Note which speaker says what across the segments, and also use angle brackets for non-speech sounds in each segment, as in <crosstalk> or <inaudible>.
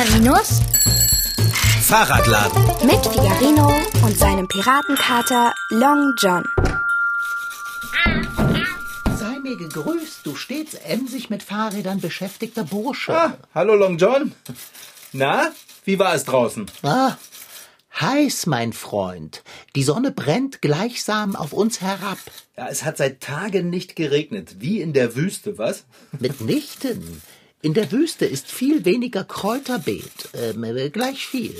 Speaker 1: Figarinos
Speaker 2: Fahrradladen.
Speaker 1: mit Figarino und seinem Piratenkater Long John.
Speaker 3: Sei mir gegrüßt, du stets emsig mit Fahrrädern beschäftigter Bursche.
Speaker 2: Ah, hallo Long John. Na, wie war es draußen?
Speaker 3: Ah, heiß, mein Freund. Die Sonne brennt gleichsam auf uns herab.
Speaker 2: Ja, es hat seit Tagen nicht geregnet, wie in der Wüste, was?
Speaker 3: Mitnichten. In der Wüste ist viel weniger Kräuterbeet, ähm, äh, gleich viel.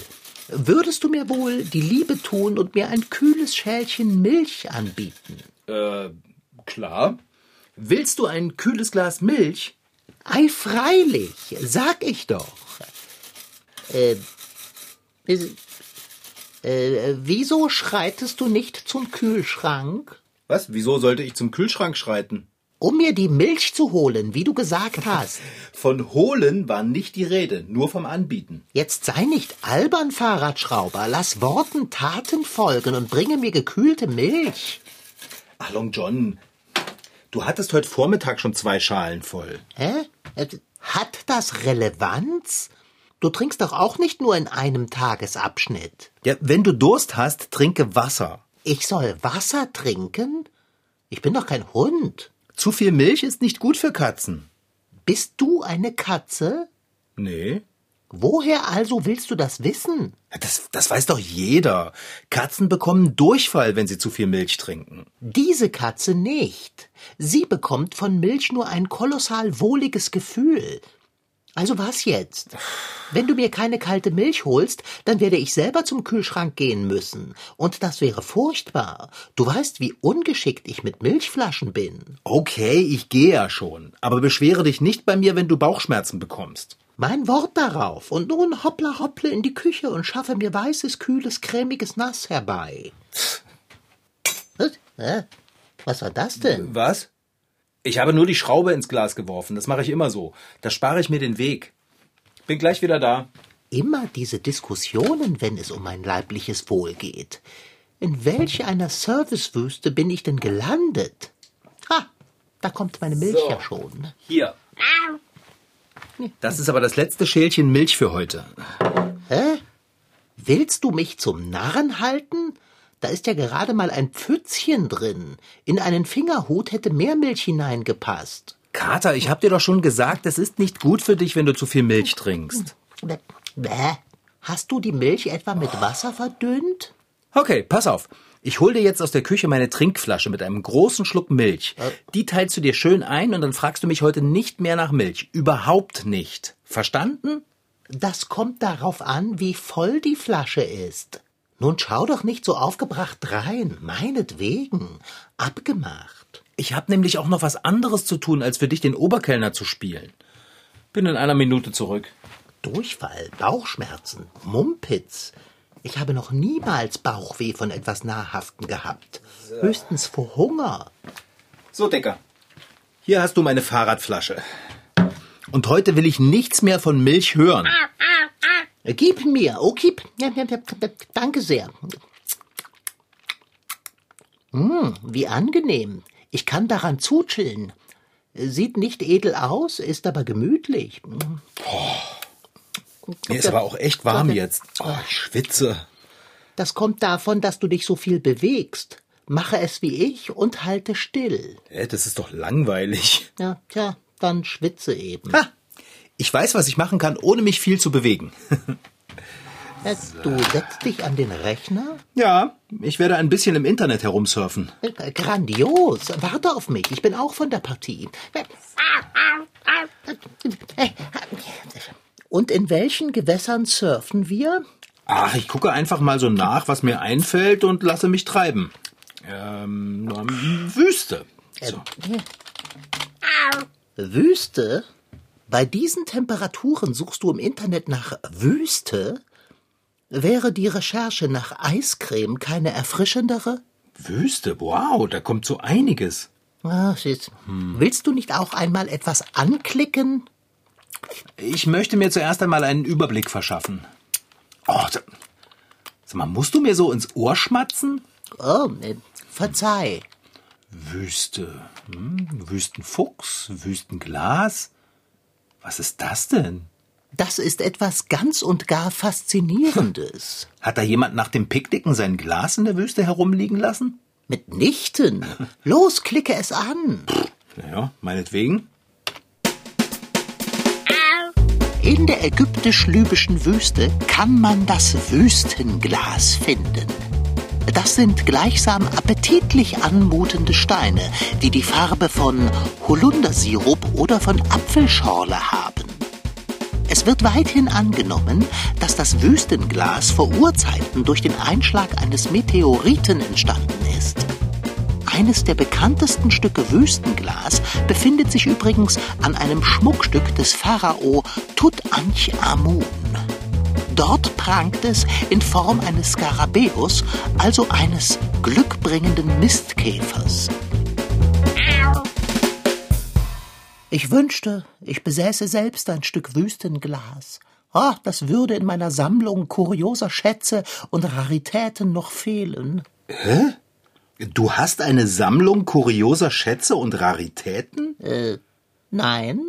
Speaker 3: Würdest du mir wohl die Liebe tun und mir ein kühles Schälchen Milch anbieten?
Speaker 2: Äh, klar. Willst du ein kühles Glas Milch?
Speaker 3: Ei, freilich, sag ich doch. Äh, äh, äh, wieso schreitest du nicht zum Kühlschrank?
Speaker 2: Was? Wieso sollte ich zum Kühlschrank schreiten?
Speaker 3: Um mir die Milch zu holen, wie du gesagt hast. <laughs>
Speaker 2: Von holen war nicht die Rede, nur vom Anbieten.
Speaker 3: Jetzt sei nicht albern, Fahrradschrauber. Lass Worten Taten folgen und bringe mir gekühlte Milch.
Speaker 2: Ach, Long John, du hattest heute Vormittag schon zwei Schalen voll.
Speaker 3: Hä? Äh, Hat das Relevanz? Du trinkst doch auch nicht nur in einem Tagesabschnitt.
Speaker 2: Ja, wenn du Durst hast, trinke Wasser.
Speaker 3: Ich soll Wasser trinken? Ich bin doch kein Hund.
Speaker 2: Zu viel Milch ist nicht gut für Katzen.
Speaker 3: Bist du eine Katze?
Speaker 2: Nee.
Speaker 3: Woher also willst du das wissen?
Speaker 2: Das, das weiß doch jeder. Katzen bekommen Durchfall, wenn sie zu viel Milch trinken.
Speaker 3: Diese Katze nicht. Sie bekommt von Milch nur ein kolossal wohliges Gefühl. Also was jetzt? Wenn du mir keine kalte Milch holst, dann werde ich selber zum Kühlschrank gehen müssen. Und das wäre furchtbar. Du weißt, wie ungeschickt ich mit Milchflaschen bin.
Speaker 2: Okay, ich gehe ja schon. Aber beschwere dich nicht bei mir, wenn du Bauchschmerzen bekommst.
Speaker 3: Mein Wort darauf. Und nun hoppla hopple in die Küche und schaffe mir weißes, kühles, cremiges Nass herbei. Was? War das denn?
Speaker 2: Was? Ich habe nur die Schraube ins Glas geworfen. Das mache ich immer so. Da spare ich mir den Weg. Bin gleich wieder da.
Speaker 3: Immer diese Diskussionen, wenn es um mein leibliches Wohl geht. In welch einer Servicewüste bin ich denn gelandet? Ha, da kommt meine Milch
Speaker 2: So.
Speaker 3: ja schon.
Speaker 2: Hier. Das ist aber das letzte Schälchen Milch für heute.
Speaker 3: Hä? Willst du mich zum Narren halten? Da ist ja gerade mal ein Pfützchen drin. In einen Fingerhut hätte mehr Milch hineingepasst.
Speaker 2: Kater, ich hab dir doch schon gesagt, es ist nicht gut für dich, wenn du zu viel Milch trinkst.
Speaker 3: Bäh. Hast du die Milch etwa mit Wasser verdünnt?
Speaker 2: Okay, pass auf. Ich hol dir jetzt aus der Küche meine Trinkflasche mit einem großen Schluck Milch. Die teilst du dir schön ein und dann fragst du mich heute nicht mehr nach Milch. Überhaupt nicht. Verstanden?
Speaker 3: Das kommt darauf an, wie voll die Flasche ist. Nun schau doch nicht so aufgebracht rein, meinetwegen. Abgemacht.
Speaker 2: Ich hab nämlich auch noch was anderes zu tun, als für dich den Oberkellner zu spielen. Bin in einer Minute zurück.
Speaker 3: Durchfall, Bauchschmerzen, Mumpitz. Ich habe noch niemals Bauchweh von etwas Nahrhaften gehabt. Höchstens vor Hunger.
Speaker 2: So, Decker. Hier hast du meine Fahrradflasche. Und heute will ich nichts mehr von Milch hören.
Speaker 3: Gib mir, oh gib. Ja, ja, Danke sehr. Hm, wie angenehm. Ich kann daran zuchillen. Sieht nicht edel aus, ist aber gemütlich. Hm.
Speaker 2: Mir ist aber auch echt warm jetzt. Oh, ich schwitze.
Speaker 3: Das kommt davon, dass du dich so viel bewegst. Mache es wie ich und halte still.
Speaker 2: Hä, das ist doch langweilig.
Speaker 3: Ja, tja, dann schwitze eben.
Speaker 2: Ha! Ich weiß, was ich machen kann, ohne mich viel zu bewegen. <laughs>
Speaker 3: Du setzt dich an den Rechner?
Speaker 2: Ja, ich werde ein bisschen im Internet herumsurfen.
Speaker 3: Äh, Grandios. Warte auf mich. Ich bin auch von der Partie. Und in welchen Gewässern surfen wir?
Speaker 2: Ach, ich gucke einfach mal so nach, was mir einfällt und lasse mich treiben. Ähm, Wüste. So.
Speaker 3: Wüste? Bei diesen Temperaturen suchst du im Internet nach Wüste? Wäre die Recherche nach Eiscreme keine erfrischendere?
Speaker 2: Wüste, wow, da kommt so einiges.
Speaker 3: Ah, shit. Willst du nicht auch einmal etwas anklicken?
Speaker 2: Ich möchte mir zuerst einmal einen Überblick verschaffen. Oh, sag mal, musst du mir so ins Ohr schmatzen?
Speaker 3: Oh, äh, verzeih.
Speaker 2: Wüste. Hm, Wüstenfuchs, Wüstenglas. Was ist das denn?
Speaker 3: Das ist etwas ganz und gar Faszinierendes.
Speaker 2: Hat da jemand nach dem Picknicken sein Glas in der Wüste herumliegen lassen?
Speaker 3: Mitnichten. <laughs> Los, klicke es an.
Speaker 2: Naja, meinetwegen.
Speaker 3: In der ägyptisch-libyschen Wüste kann man das Wüstenglas finden. Das sind gleichsam appetitlich anmutende Steine, die die Farbe von Holundersirup oder von Apfelschorle haben. Es wird weithin angenommen, dass das Wüstenglas vor Urzeiten durch den Einschlag eines Meteoriten entstanden ist. Eines der bekanntesten Stücke Wüstenglas befindet sich übrigens an einem Schmuckstück des Pharao Tutanchamun. Dort prangt es in Form eines Skarabäus, also eines glückbringenden Mistkäfers. Ich wünschte, ich besäße selbst ein Stück Wüstenglas. Ah, das würde in meiner Sammlung kurioser Schätze und Raritäten noch fehlen.
Speaker 2: Hä? Du hast eine Sammlung kurioser Schätze und Raritäten?
Speaker 3: Äh, nein?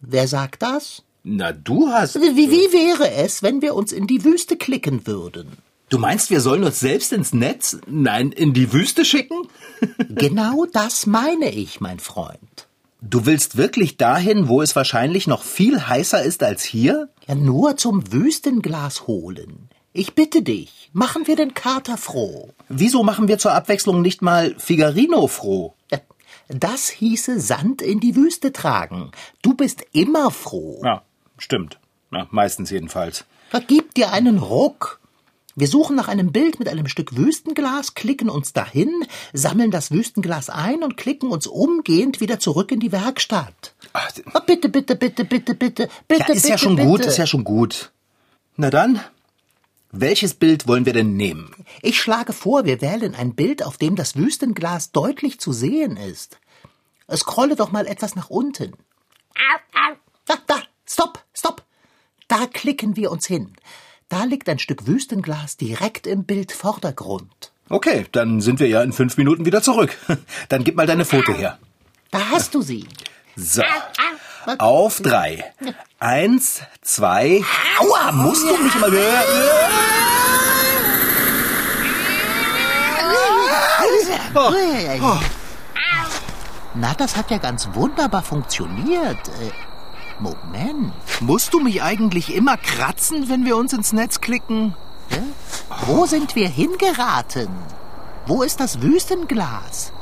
Speaker 3: Wer sagt das?
Speaker 2: Na, du hast.
Speaker 3: Wie, wie wäre es, wenn wir uns in die Wüste klicken würden?
Speaker 2: Du meinst, wir sollen uns selbst ins Netz, nein, in die Wüste schicken? <laughs>
Speaker 3: genau das meine ich, mein Freund.
Speaker 2: Du willst wirklich dahin, wo es wahrscheinlich noch viel heißer ist als hier?
Speaker 3: Ja, nur zum Wüstenglas holen. Ich bitte dich, machen wir den Kater froh.
Speaker 2: Wieso machen wir zur Abwechslung nicht mal Figarino froh?
Speaker 3: Das hieße Sand in die Wüste tragen. Du bist immer froh.
Speaker 2: Ja, stimmt. Na, meistens jedenfalls.
Speaker 3: Gib dir einen Ruck. Wir suchen nach einem Bild mit einem Stück Wüstenglas, klicken uns dahin, sammeln das Wüstenglas ein und klicken uns umgehend wieder zurück in die Werkstatt. Ach, oh, bitte, bitte, bitte, bitte, bitte, bitte.
Speaker 2: Ja, ist
Speaker 3: bitte,
Speaker 2: ja schon
Speaker 3: bitte.
Speaker 2: gut, ist ja schon gut. Na dann, welches Bild wollen wir denn nehmen?
Speaker 3: Ich schlage vor, wir wählen ein Bild, auf dem das Wüstenglas deutlich zu sehen ist. Scrolle doch mal etwas nach unten. Da, da, stopp, stopp. Da klicken wir uns hin. Da liegt ein Stück Wüstenglas direkt im Bildvordergrund.
Speaker 2: Okay, dann sind wir ja in fünf Minuten wieder zurück. <laughs> Dann gib mal deine Foto her.
Speaker 3: Da hast du sie.
Speaker 2: So. Auf drei. Eins, zwei. Aua, musst du mich mal.
Speaker 3: Oh. Oh. Na, das hat ja ganz wunderbar funktioniert. Moment.
Speaker 2: Musst du mich eigentlich immer kratzen, wenn wir uns ins Netz klicken?
Speaker 3: Hä? Wo sind wir hingeraten? Wo ist das Wüstenglas?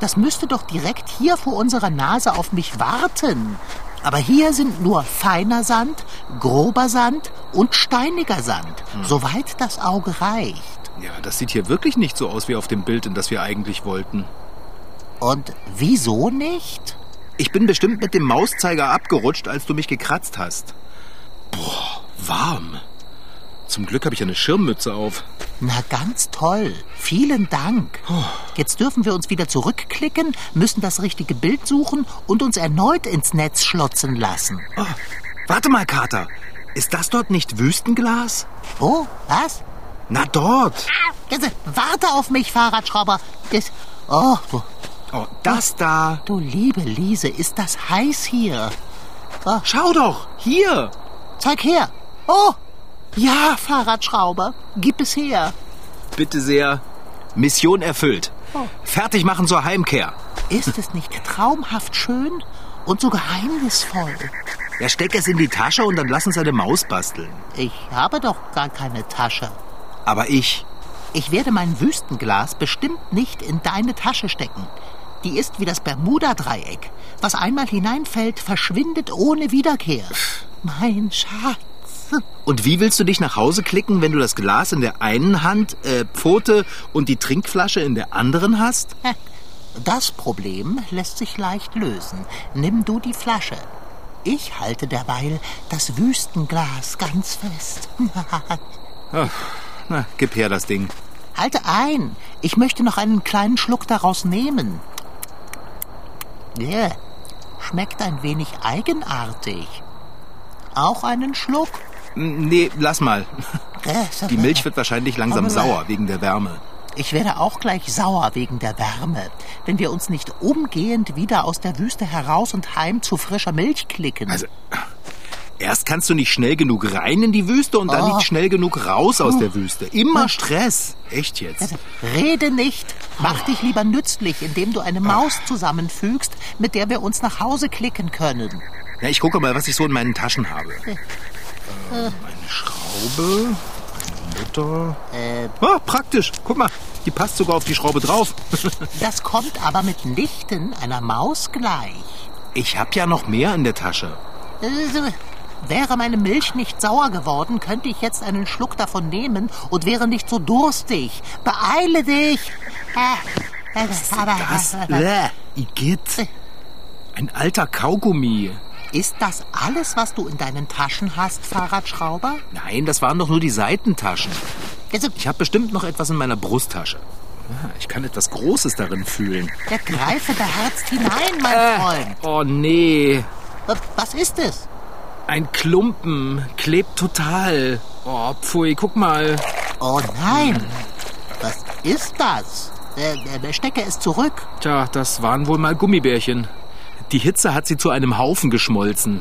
Speaker 3: Das müsste doch direkt hier vor unserer Nase auf mich warten. Aber hier sind nur feiner Sand, grober Sand und steiniger Sand, hm. soweit das Auge reicht.
Speaker 2: Ja, das sieht hier wirklich nicht so aus wie auf dem Bild, in das wir eigentlich wollten.
Speaker 3: Und wieso nicht?
Speaker 2: Ich bin bestimmt mit dem Mauszeiger abgerutscht, als du mich gekratzt hast. Boah, warm. Zum Glück habe ich eine Schirmmütze auf.
Speaker 3: Na, ganz toll. Vielen Dank. Jetzt dürfen wir uns wieder zurückklicken, müssen das richtige Bild suchen und uns erneut ins Netz schlotzen lassen.
Speaker 2: Oh, warte mal, Kater. Ist das dort nicht Wüstenglas?
Speaker 3: Oh, was?
Speaker 2: Na, dort.
Speaker 3: Warte auf mich, Fahrradschrauber. Das, oh,
Speaker 2: Oh, das da.
Speaker 3: Du liebe Liese, ist das heiß hier.
Speaker 2: Oh. Schau doch, hier.
Speaker 3: Zeig her. Oh, ja, Fahrradschrauber, gib es her.
Speaker 2: Bitte sehr. Mission erfüllt. Oh. Fertig machen zur Heimkehr.
Speaker 3: Ist es nicht traumhaft schön und so geheimnisvoll?
Speaker 2: Ja, steck es in die Tasche und dann lass uns eine Maus basteln.
Speaker 3: Ich habe doch gar keine Tasche.
Speaker 2: Aber ich.
Speaker 3: Ich werde mein Wüstenglas bestimmt nicht in deine Tasche stecken. Die ist wie das Bermuda-Dreieck. Was einmal hineinfällt, verschwindet ohne Wiederkehr. Mein Schatz.
Speaker 2: Und wie willst du dich nach Hause klicken, wenn du das Glas in der einen Hand, äh, Pfote und die Trinkflasche in der anderen hast?
Speaker 3: Das Problem lässt sich leicht lösen. Nimm du die Flasche. Ich halte derweil das Wüstenglas ganz fest. <laughs>
Speaker 2: Ach, na, gib her das Ding.
Speaker 3: Halte ein. Ich möchte noch einen kleinen Schluck daraus nehmen. Yeah. Schmeckt ein wenig eigenartig. Auch einen Schluck?
Speaker 2: Nee, lass mal. Die Milch wird wahrscheinlich langsam sauer wegen der Wärme.
Speaker 3: Ich werde auch gleich sauer wegen der Wärme, wenn wir uns nicht umgehend wieder aus der Wüste heraus und heim zu frischer Milch klicken.
Speaker 2: Also, Erst kannst du nicht schnell genug rein in die Wüste und dann
Speaker 3: Oh.
Speaker 2: nicht schnell genug raus aus der Wüste. Immer Stress. Echt jetzt.
Speaker 3: Also, Rede nicht. Mach dich lieber nützlich, indem du eine Maus zusammenfügst, mit der wir uns nach Hause klicken können.
Speaker 2: Na, ich gucke mal, was ich so in meinen Taschen habe. Ähm, eine Schraube, eine Mutter.
Speaker 3: Äh,
Speaker 2: Ah, praktisch. Guck mal, die passt sogar auf die Schraube drauf. <laughs>
Speaker 3: das kommt aber mitnichten einer Maus gleich.
Speaker 2: Ich hab ja noch mehr in der Tasche.
Speaker 3: Äh, Wäre meine Milch nicht sauer geworden, könnte ich jetzt einen Schluck davon nehmen und wäre nicht so durstig. Beeile dich! Äh, äh, aber-
Speaker 2: Was? Bäh, Igitt. Ein alter Kaugummi.
Speaker 3: Ist das alles, was du in deinen Taschen hast, Fahrradschrauber?
Speaker 2: Nein, das waren doch nur die Seitentaschen. Ich habe bestimmt noch etwas in meiner Brusttasche. Ah, Ich kann etwas Großes darin fühlen.
Speaker 3: der Greife beherzt hinein, mein Freund.
Speaker 2: Oh nee,
Speaker 3: Äh, Was ist es?
Speaker 2: Ein Klumpen klebt total. Oh, pfui, guck mal.
Speaker 3: Oh nein! Was ist das? Äh, äh, stecke es zurück.
Speaker 2: Tja, das waren wohl mal Gummibärchen. Die Hitze hat sie zu einem Haufen geschmolzen.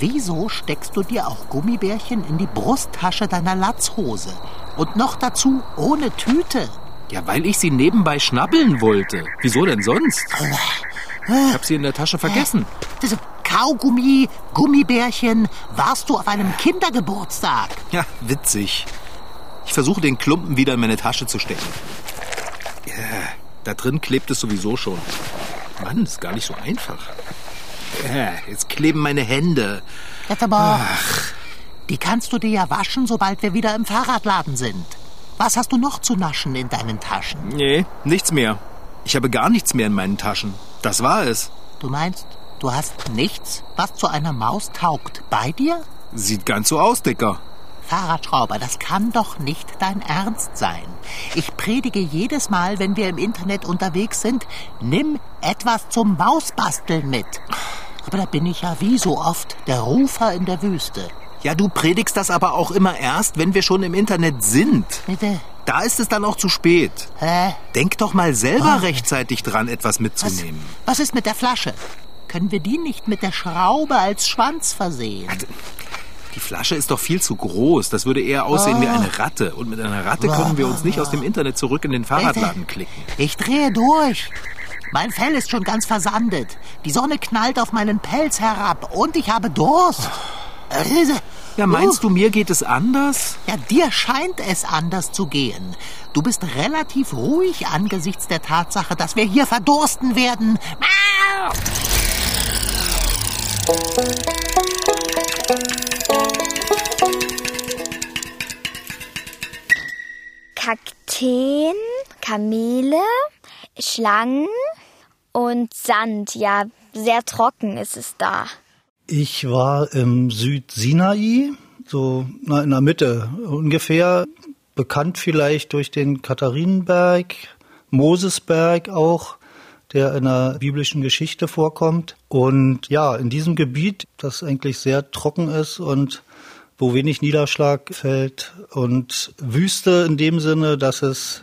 Speaker 3: Wieso steckst du dir auch Gummibärchen in die Brusttasche deiner Latzhose? Und noch dazu ohne Tüte.
Speaker 2: Ja, weil ich sie nebenbei schnabbeln wollte. Wieso denn sonst? Ich hab sie in der Tasche vergessen.
Speaker 3: Das Kaugummi, Gummibärchen. Warst du auf einem Kindergeburtstag?
Speaker 2: Ja, witzig. Ich versuche den Klumpen wieder in meine Tasche zu stecken. Ja, da drin klebt es sowieso schon. Mann, ist gar nicht so einfach. Ja, jetzt kleben meine Hände.
Speaker 3: Jetzt aber. Die kannst du dir ja waschen, sobald wir wieder im Fahrradladen sind. Was hast du noch zu naschen in deinen Taschen?
Speaker 2: Nee, nichts mehr. Ich habe gar nichts mehr in meinen Taschen. Das war es.
Speaker 3: Du meinst, du hast nichts, was zu einer Maus taugt, bei dir?
Speaker 2: Sieht ganz so aus, Dicker.
Speaker 3: Fahrradschrauber, das kann doch nicht dein Ernst sein. Ich predige jedes Mal, wenn wir im Internet unterwegs sind, nimm etwas zum Mausbasteln mit. Aber da bin ich ja wie so oft der Rufer in der Wüste.
Speaker 2: Ja, du predigst das aber auch immer erst, wenn wir schon im Internet sind.
Speaker 3: Bitte?
Speaker 2: Da ist es dann auch zu spät.
Speaker 3: Hä?
Speaker 2: Denk doch mal selber rechtzeitig dran, etwas
Speaker 3: Was,
Speaker 2: mitzunehmen.
Speaker 3: was ist mit der Flasche? Können wir die nicht mit der Schraube als Schwanz versehen?
Speaker 2: Die Flasche ist doch viel zu groß. Das würde eher aussehen wie eine Ratte. Und mit einer Ratte können wir uns nicht aus dem Internet zurück in den Fahrradladen klicken.
Speaker 3: Ich drehe durch. Mein Fell ist schon ganz versandet. Die Sonne knallt auf meinen Pelz herab und ich habe Durst.
Speaker 2: Ja, meinst du, mir geht es anders?
Speaker 3: Ja, dir scheint es anders zu gehen. Du bist relativ ruhig angesichts der Tatsache, dass wir hier verdursten werden. Miau!
Speaker 1: Kakteen, Kamele, Schlangen und Sand. Ja, sehr trocken ist es da.
Speaker 4: Ich war im Südsinai, so in der Mitte ungefähr, bekannt vielleicht durch den Katharinenberg, Mosesberg auch, der in der biblischen Geschichte vorkommt. Und ja, in diesem Gebiet, das eigentlich sehr trocken ist und wo wenig Niederschlag fällt und Wüste in dem Sinne, dass es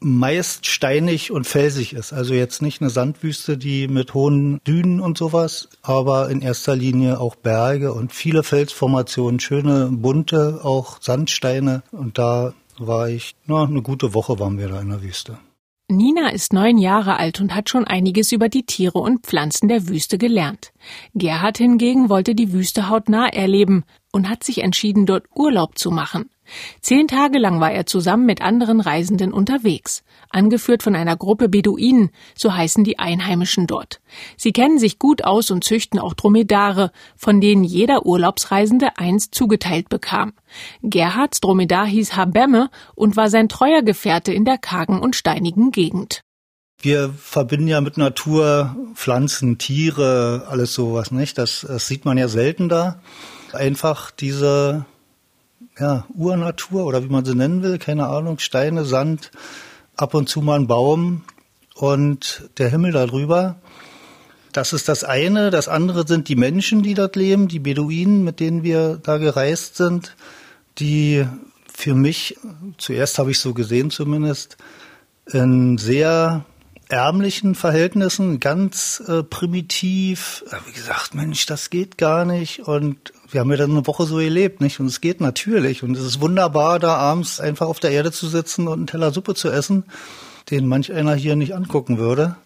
Speaker 4: meist steinig und felsig ist. Also jetzt nicht eine Sandwüste, die mit hohen Dünen und sowas, aber in erster Linie auch Berge und viele Felsformationen, schöne, bunte, auch Sandsteine. Und da war ich, na, eine gute Woche waren wir da in der Wüste.
Speaker 5: Nina ist neun Jahre alt und hat schon einiges über die Tiere und Pflanzen der Wüste gelernt. Gerhard hingegen wollte die Wüste hautnah erleben und hat sich entschieden, dort Urlaub zu machen. Zehn Tage lang war er zusammen mit anderen Reisenden unterwegs, angeführt von einer Gruppe Beduinen, so heißen die Einheimischen dort. Sie kennen sich gut aus und züchten auch Dromedare, von denen jeder Urlaubsreisende eins zugeteilt bekam. Gerhards Dromedar hieß Habemme und war sein treuer Gefährte in der kargen und steinigen Gegend.
Speaker 4: Wir verbinden ja mit Natur Pflanzen, Tiere, alles sowas, nicht? Das, das sieht man ja selten da. Einfach diese ja, Urnatur oder wie man sie nennen will, keine Ahnung, Steine, Sand, ab und zu mal ein Baum und der Himmel darüber. Das ist das eine. Das andere sind die Menschen, die dort leben, die Beduinen, mit denen wir da gereist sind, die für mich, zuerst habe ich so gesehen zumindest, in sehr ärmlichen Verhältnissen, ganz äh, primitiv. Ich gesagt, Mensch, das geht gar nicht und wir haben ja dann eine Woche so gelebt, nicht? Und es geht natürlich. Und es ist wunderbar, da abends einfach auf der Erde zu sitzen und einen Teller Suppe zu essen, den manch einer hier nicht angucken würde,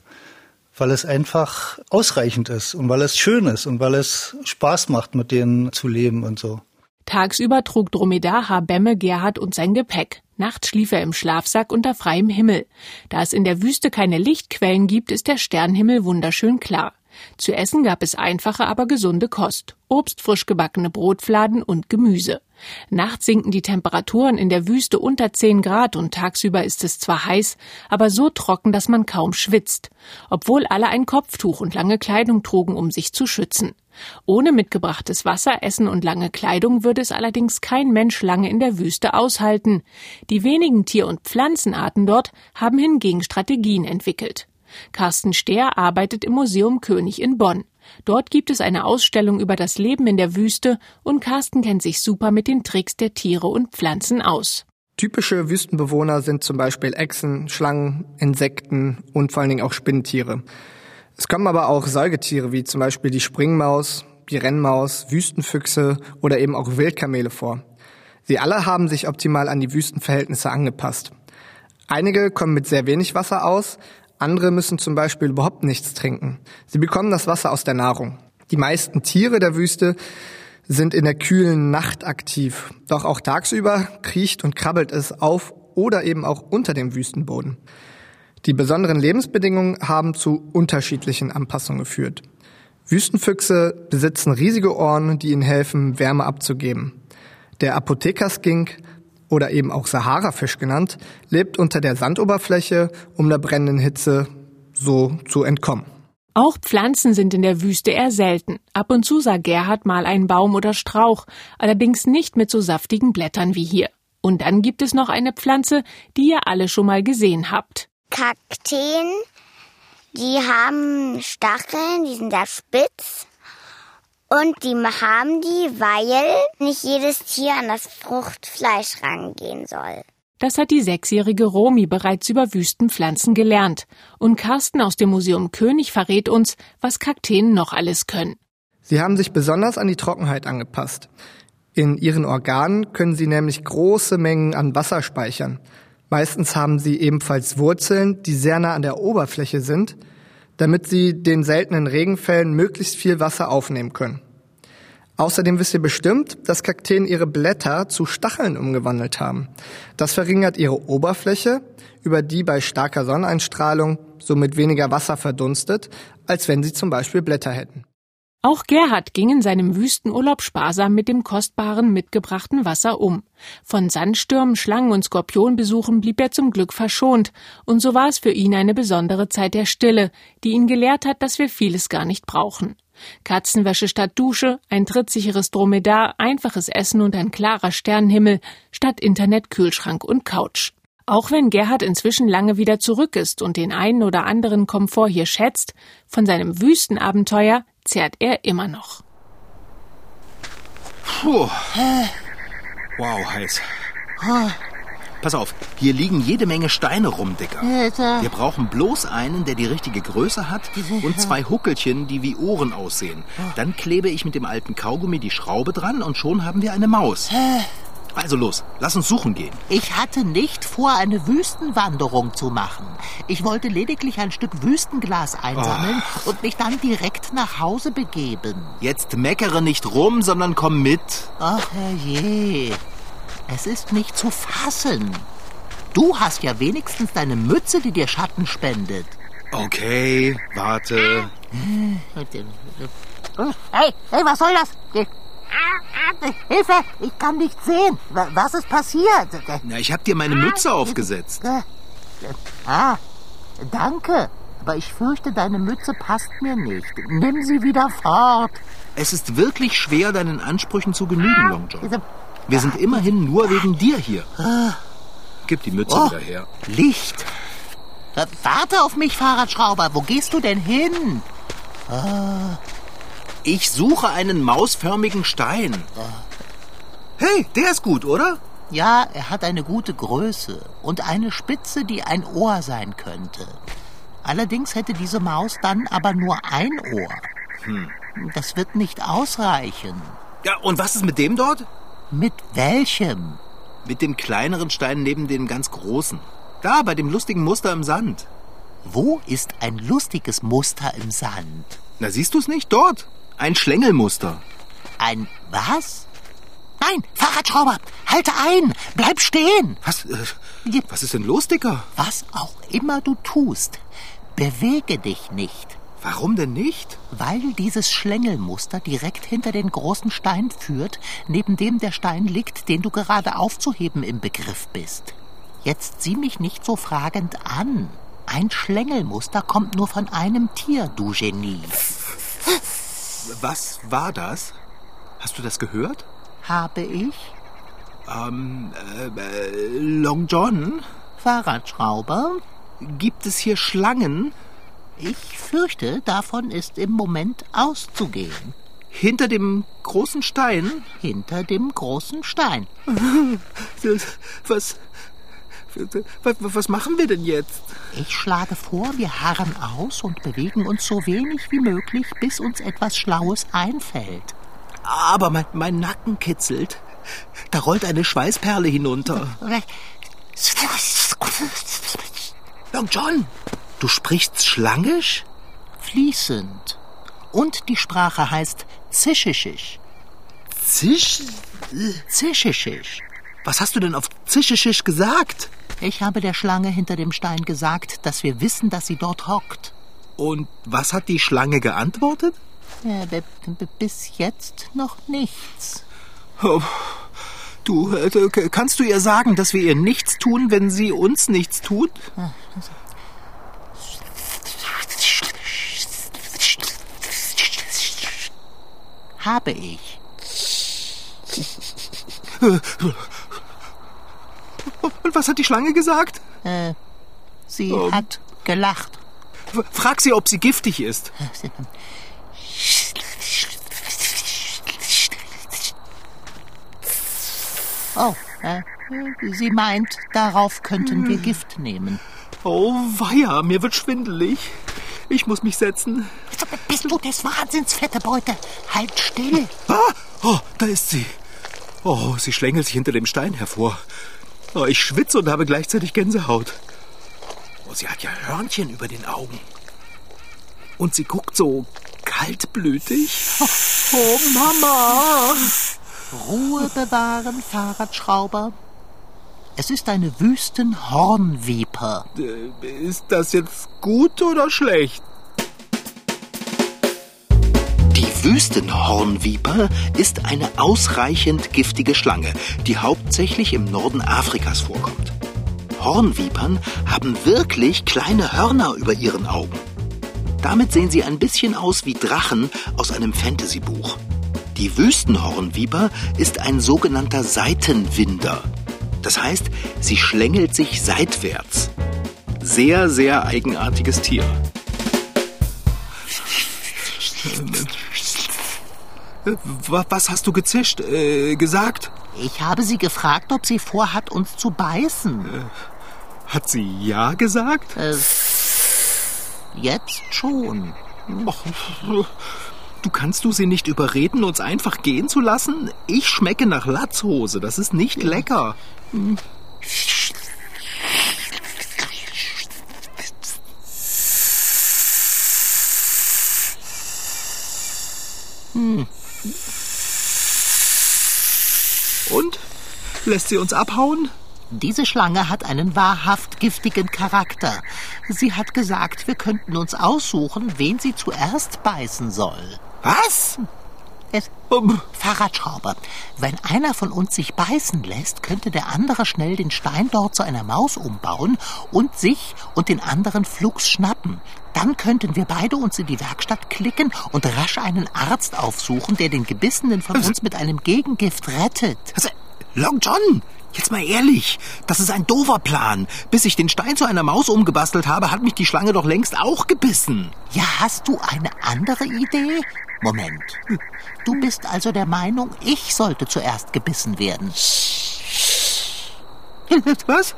Speaker 4: weil es einfach ausreichend ist und weil es schön ist und weil es Spaß macht, mit denen zu leben und so.
Speaker 5: Tagsüber trug Dromedar Bemme Gerhard und sein Gepäck. Nachts schlief er im Schlafsack unter freiem Himmel. Da es in der Wüste keine Lichtquellen gibt, ist der Sternhimmel wunderschön klar. Zu essen gab es einfache, aber gesunde Kost. Obst, frisch gebackene Brotfladen und Gemüse. Nachts sinken die Temperaturen in der Wüste unter 10 Grad und tagsüber ist es zwar heiß, aber so trocken, dass man kaum schwitzt. Obwohl alle ein Kopftuch und lange Kleidung trugen, um sich zu schützen. Ohne mitgebrachtes Wasser, Essen und lange Kleidung würde es allerdings kein Mensch lange in der Wüste aushalten. Die wenigen Tier- und Pflanzenarten dort haben hingegen Strategien entwickelt. Carsten Stehr arbeitet im Museum König in Bonn. Dort gibt es eine Ausstellung über das Leben in der Wüste und Carsten kennt sich super mit den Tricks der Tiere und Pflanzen aus.
Speaker 6: Typische Wüstenbewohner sind zum Beispiel Echsen, Schlangen, Insekten und vor allen Dingen auch Spinnentiere. Es kommen aber auch Säugetiere wie zum Beispiel die Springmaus, die Rennmaus, Wüstenfüchse oder eben auch Wildkamele vor. Sie alle haben sich optimal an die Wüstenverhältnisse angepasst. Einige kommen mit sehr wenig Wasser aus, andere müssen zum Beispiel überhaupt nichts trinken. Sie bekommen das Wasser aus der Nahrung. Die meisten Tiere der Wüste sind in der kühlen Nacht aktiv. Doch auch tagsüber kriecht und krabbelt es auf oder eben auch unter dem Wüstenboden. Die besonderen Lebensbedingungen haben zu unterschiedlichen Anpassungen geführt. Wüstenfüchse besitzen riesige Ohren, die ihnen helfen, Wärme abzugeben. Der Apothekerskink oder eben auch Saharafisch genannt, lebt unter der Sandoberfläche, um der brennenden Hitze so zu entkommen.
Speaker 5: Auch Pflanzen sind in der Wüste eher selten. Ab und zu sah Gerhard mal einen Baum oder Strauch, allerdings nicht mit so saftigen Blättern wie hier. Und dann gibt es noch eine Pflanze, die ihr alle schon mal gesehen habt.
Speaker 1: Kakteen, die haben Stacheln, die sind sehr spitz und die haben die, weil nicht jedes Tier an das Fruchtfleisch rangehen soll.
Speaker 5: Das hat die sechsjährige Romi bereits über Wüstenpflanzen gelernt. Und Carsten aus dem Museum König verrät uns, was Kakteen noch alles können.
Speaker 6: Sie haben sich besonders an die Trockenheit angepasst. In ihren Organen können sie nämlich große Mengen an Wasser speichern. Meistens haben sie ebenfalls Wurzeln, die sehr nah an der Oberfläche sind damit sie den seltenen Regenfällen möglichst viel Wasser aufnehmen können. Außerdem wisst ihr bestimmt, dass Kakteen ihre Blätter zu Stacheln umgewandelt haben. Das verringert ihre Oberfläche, über die bei starker Sonneneinstrahlung somit weniger Wasser verdunstet, als wenn sie zum Beispiel Blätter hätten.
Speaker 5: Auch Gerhard ging in seinem Wüstenurlaub sparsam mit dem kostbaren mitgebrachten Wasser um. Von Sandstürmen, Schlangen und Skorpionbesuchen blieb er zum Glück verschont, und so war es für ihn eine besondere Zeit der Stille, die ihn gelehrt hat, dass wir vieles gar nicht brauchen. Katzenwäsche statt Dusche, ein trittsicheres Dromedar, einfaches Essen und ein klarer Sternenhimmel statt Internet, Kühlschrank und Couch. Auch wenn Gerhard inzwischen lange wieder zurück ist und den einen oder anderen Komfort hier schätzt, von seinem Wüstenabenteuer zerrt er immer noch.
Speaker 2: Puh. Wow, heiß. Pass auf, hier liegen jede Menge Steine rum, Dicker. Wir brauchen bloß einen, der die richtige Größe hat und zwei Huckelchen, die wie Ohren aussehen. Dann klebe ich mit dem alten Kaugummi die Schraube dran und schon haben wir eine Maus. Also los, lass uns suchen gehen.
Speaker 3: Ich hatte nicht vor, eine Wüstenwanderung zu machen. Ich wollte lediglich ein Stück Wüstenglas einsammeln oh. und mich dann direkt nach Hause begeben.
Speaker 2: Jetzt meckere nicht rum, sondern komm mit.
Speaker 3: Ach herrje, es ist nicht zu fassen. Du hast ja wenigstens deine Mütze, die dir Schatten spendet.
Speaker 2: Okay, warte.
Speaker 3: Hey, hey, was soll das? Hilfe! Ich kann nicht sehen. Was ist passiert?
Speaker 2: Na, ich hab dir meine Mütze aufgesetzt. Äh,
Speaker 3: ah, danke. Aber ich fürchte, deine Mütze passt mir nicht. Nimm sie wieder fort.
Speaker 2: Es ist wirklich schwer, deinen Ansprüchen zu genügen, Long John. Wir sind immerhin nur wegen dir hier. Gib die Mütze oh, wieder her.
Speaker 3: Licht. Warte auf mich, Fahrradschrauber. Wo gehst du denn hin?
Speaker 2: Ah. Ich suche einen mausförmigen Stein. Hey, der ist gut, oder?
Speaker 3: Ja, er hat eine gute Größe und eine Spitze, die ein Ohr sein könnte. Allerdings hätte diese Maus dann aber nur ein Ohr. Hm. Das wird nicht ausreichen.
Speaker 2: Ja, und was ist mit dem dort?
Speaker 3: Mit welchem?
Speaker 2: Mit dem kleineren Stein neben dem ganz großen. Da, bei dem lustigen Muster im Sand.
Speaker 3: Wo ist ein lustiges Muster im Sand?
Speaker 2: Na, siehst du es nicht? Dort. Ein Schlängelmuster.
Speaker 3: Ein was? Nein, Fahrradschrauber, halte ein, bleib stehen.
Speaker 2: Was, äh, was ist denn los, Dicker?
Speaker 3: Was auch immer du tust, bewege dich nicht.
Speaker 2: Warum denn nicht?
Speaker 3: Weil dieses Schlängelmuster direkt hinter den großen Stein führt, neben dem der Stein liegt, den du gerade aufzuheben im Begriff bist. Jetzt sieh mich nicht so fragend an. Ein Schlängelmuster kommt nur von einem Tier, du Genie.
Speaker 2: Was war das? Hast du das gehört?
Speaker 3: Habe ich?
Speaker 2: Ähm, äh, äh, Long John?
Speaker 3: Fahrradschrauber?
Speaker 2: Gibt es hier Schlangen?
Speaker 3: Ich fürchte, davon ist im Moment auszugehen.
Speaker 2: Hinter dem großen Stein?
Speaker 3: Hinter dem großen Stein. <laughs>
Speaker 2: Was, was, was machen wir denn jetzt?
Speaker 3: Ich schlage vor, wir harren aus und bewegen uns so wenig wie möglich, bis uns etwas Schlaues einfällt.
Speaker 2: Aber mein, mein Nacken kitzelt. Da rollt eine Schweißperle hinunter. Long John, du sprichst Schlangisch?
Speaker 3: Fließend. Und die Sprache heißt Zischisch.
Speaker 2: Zisch?
Speaker 3: Zischisch.
Speaker 2: Was hast du denn auf Zischisch gesagt?
Speaker 3: Ich habe der Schlange hinter dem Stein gesagt, dass wir wissen, dass sie dort hockt.
Speaker 2: Und was hat die Schlange geantwortet?
Speaker 3: Äh, b- b- bis jetzt noch nichts.
Speaker 2: Oh, du, äh, du, kannst du ihr sagen, dass wir ihr nichts tun, wenn sie uns nichts tut?
Speaker 3: Habe ich.
Speaker 2: Und was hat die Schlange gesagt?
Speaker 3: Äh, sie
Speaker 2: Ähm.
Speaker 3: hat gelacht.
Speaker 2: Frag sie, ob sie giftig ist.
Speaker 3: Oh, äh, sie meint, darauf könnten
Speaker 2: Hm.
Speaker 3: wir Gift nehmen.
Speaker 2: Oh, weia, mir wird schwindelig. Ich muss mich setzen.
Speaker 3: Bist du des Wahnsinns, fette Beute? Halt still.
Speaker 2: Ah, oh, da ist sie. Oh, sie schlängelt sich hinter dem Stein hervor. Oh, ich schwitze und habe gleichzeitig Gänsehaut. Oh, sie hat ja Hörnchen über den Augen. Und sie guckt so kaltblütig. Oh, Mama.
Speaker 3: Ruhe bewahren, Fahrradschrauber. Es ist eine Wüstenhornviper.
Speaker 2: Äh, Ist das jetzt gut oder schlecht? Wüstenhornviper ist eine ausreichend giftige Schlange, die hauptsächlich im Norden Afrikas vorkommt. Hornvipern haben wirklich kleine Hörner über ihren Augen. Damit sehen sie ein bisschen aus wie Drachen aus einem Fantasybuch. Die Wüstenhornviper ist ein sogenannter Seitenwinder. Das heißt, sie schlängelt sich seitwärts. Sehr, sehr eigenartiges Tier. Äh, wa- Was hast du gezischt? Äh, gesagt?
Speaker 3: Ich habe sie gefragt, ob sie vorhat, uns zu beißen.
Speaker 2: Hat sie ja gesagt?
Speaker 3: Jetzt schon.
Speaker 2: Du kannst du sie nicht überreden, uns einfach gehen zu lassen? Ich schmecke nach Latzhose. Das ist nicht lecker. Und? Lässt sie uns abhauen?
Speaker 3: Diese Schlange hat einen wahrhaft giftigen Charakter. Sie hat gesagt, wir könnten uns aussuchen, wen sie zuerst beißen soll.
Speaker 2: Was?
Speaker 3: Es,
Speaker 2: Um,
Speaker 3: Fahrradschrauber, wenn einer von uns sich beißen lässt, könnte der andere schnell den Stein dort zu einer Maus umbauen und sich und den anderen flugs schnappen. Dann könnten wir beide uns in die Werkstatt klicken und rasch einen Arzt aufsuchen, der den Gebissenen von uns mit einem Gegengift rettet.
Speaker 2: Also, Long John, jetzt mal ehrlich, das ist ein doofer Plan. Bis ich den Stein zu einer Maus umgebastelt habe, hat mich die Schlange doch längst auch gebissen.
Speaker 3: Ja, hast du eine andere Idee? Moment. Du bist also der Meinung, ich sollte zuerst gebissen werden.
Speaker 2: Was?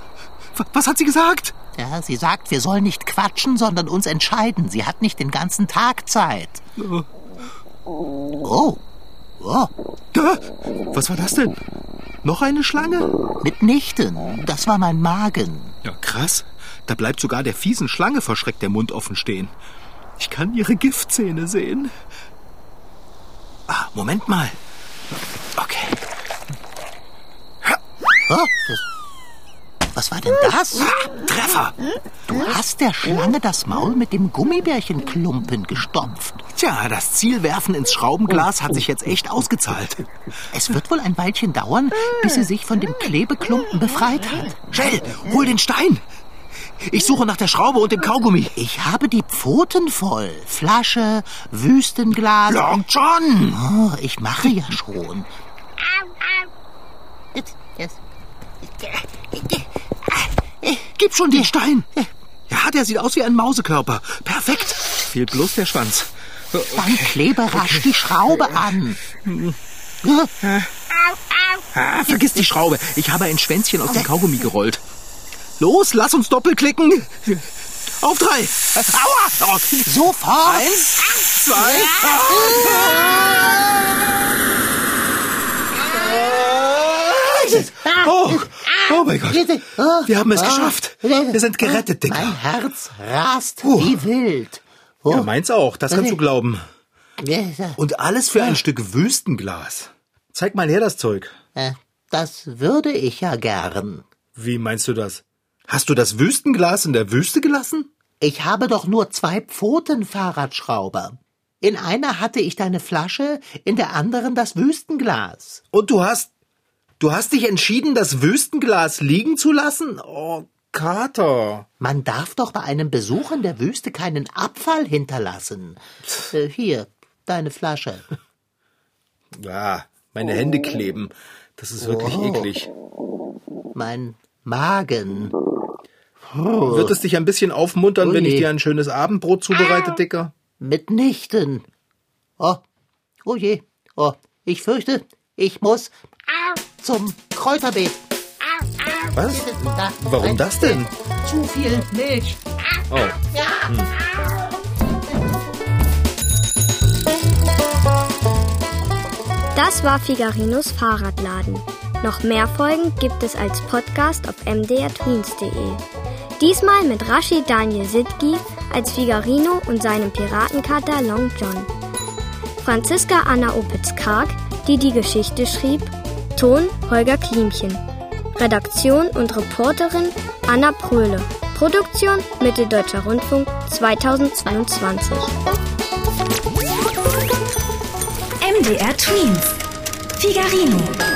Speaker 2: Was hat sie gesagt?
Speaker 3: Ja, sie sagt, wir sollen nicht quatschen, sondern uns entscheiden. Sie hat nicht den ganzen Tag Zeit. Oh, Oh,
Speaker 2: Da, was war das denn? Noch eine Schlange?
Speaker 3: mitnichten. Das war mein Magen.
Speaker 2: Ja, krass. Da bleibt sogar der fiesen Schlange vor Schreck der Mund offen stehen. Ich kann ihre Giftzähne sehen. Ah, Moment mal. Okay.
Speaker 3: Oh, das, was war denn das?
Speaker 2: Treffer!
Speaker 3: Du hast der Schlange das Maul mit dem Gummibärchenklumpen gestopft.
Speaker 2: Tja, das Zielwerfen ins Schraubenglas hat sich jetzt echt ausgezahlt.
Speaker 3: Es wird wohl ein Weilchen dauern, bis sie sich von dem Klebeklumpen befreit hat.
Speaker 2: Schnell, hol den Stein! Ich suche nach der Schraube und dem Kaugummi.
Speaker 3: Ich habe die Pfoten voll. Flasche, Wüstenglas.
Speaker 2: Long John!
Speaker 3: Oh, ich mache ja schon.
Speaker 2: Gib schon den Stein! Ja, der sieht aus wie ein Mausekörper. Perfekt. Fehlt bloß der Schwanz.
Speaker 3: Dann klebe rasch die Schraube an.
Speaker 2: Ah, vergiss die Schraube. Ich habe ein Schwänzchen aus dem Kaugummi gerollt. Los, lass uns doppelklicken. Auf drei. Aua! Oh,
Speaker 3: Sofort.
Speaker 2: Eins, zwei. Oh, oh mein Gott. Wir haben es geschafft. Wir sind gerettet, Dicker.
Speaker 3: Mein Herz rast wie wild. Oh,
Speaker 2: Ja, meins auch. Das kannst du glauben.
Speaker 3: äh,
Speaker 2: Und alles für ein Stück Wüstenglas. Zeig mal her das Zeug.
Speaker 3: Das würde ich ja gern.
Speaker 2: Wie meinst du das? Hast du das Wüstenglas in der Wüste gelassen?
Speaker 3: Ich habe doch nur zwei Pfoten Fahrradschrauber. In einer hatte ich deine Flasche, in der anderen das Wüstenglas.
Speaker 2: Und du hast. Du hast dich entschieden, das Wüstenglas liegen zu lassen? Oh, Kater.
Speaker 3: Man darf doch bei einem Besuch in der Wüste keinen Abfall hinterlassen. Äh, hier, deine Flasche.
Speaker 2: Ja, meine Hände kleben. Das ist wirklich eklig.
Speaker 3: Mein Magen.
Speaker 2: Wird es dich ein bisschen aufmuntern, wenn ich
Speaker 3: Ui.
Speaker 2: dir ein schönes Abendbrot zubereite, Dicker?
Speaker 3: Mitnichten. Oh, oh je. Oh, ich fürchte, ich muss zum Kräuterbeet.
Speaker 2: Was?
Speaker 3: Da,
Speaker 2: Warum
Speaker 3: ein-
Speaker 2: das denn?
Speaker 3: Zu viel Milch.
Speaker 2: Oh.
Speaker 7: Das war Figarinos Fahrradladen. Noch mehr Folgen gibt es als Podcast auf mdrtweens.de. Diesmal mit Rashid Daniel Sidgi als Figarino und seinem Piratenkater Long John. Franziska Anna Opitz-Karg, die die Geschichte schrieb, Ton Holger Klimchen. Redaktion und Reporterin Anna Pröhle. Produktion Mitteldeutscher Rundfunk 2022.
Speaker 8: MDR Twins. Figarino.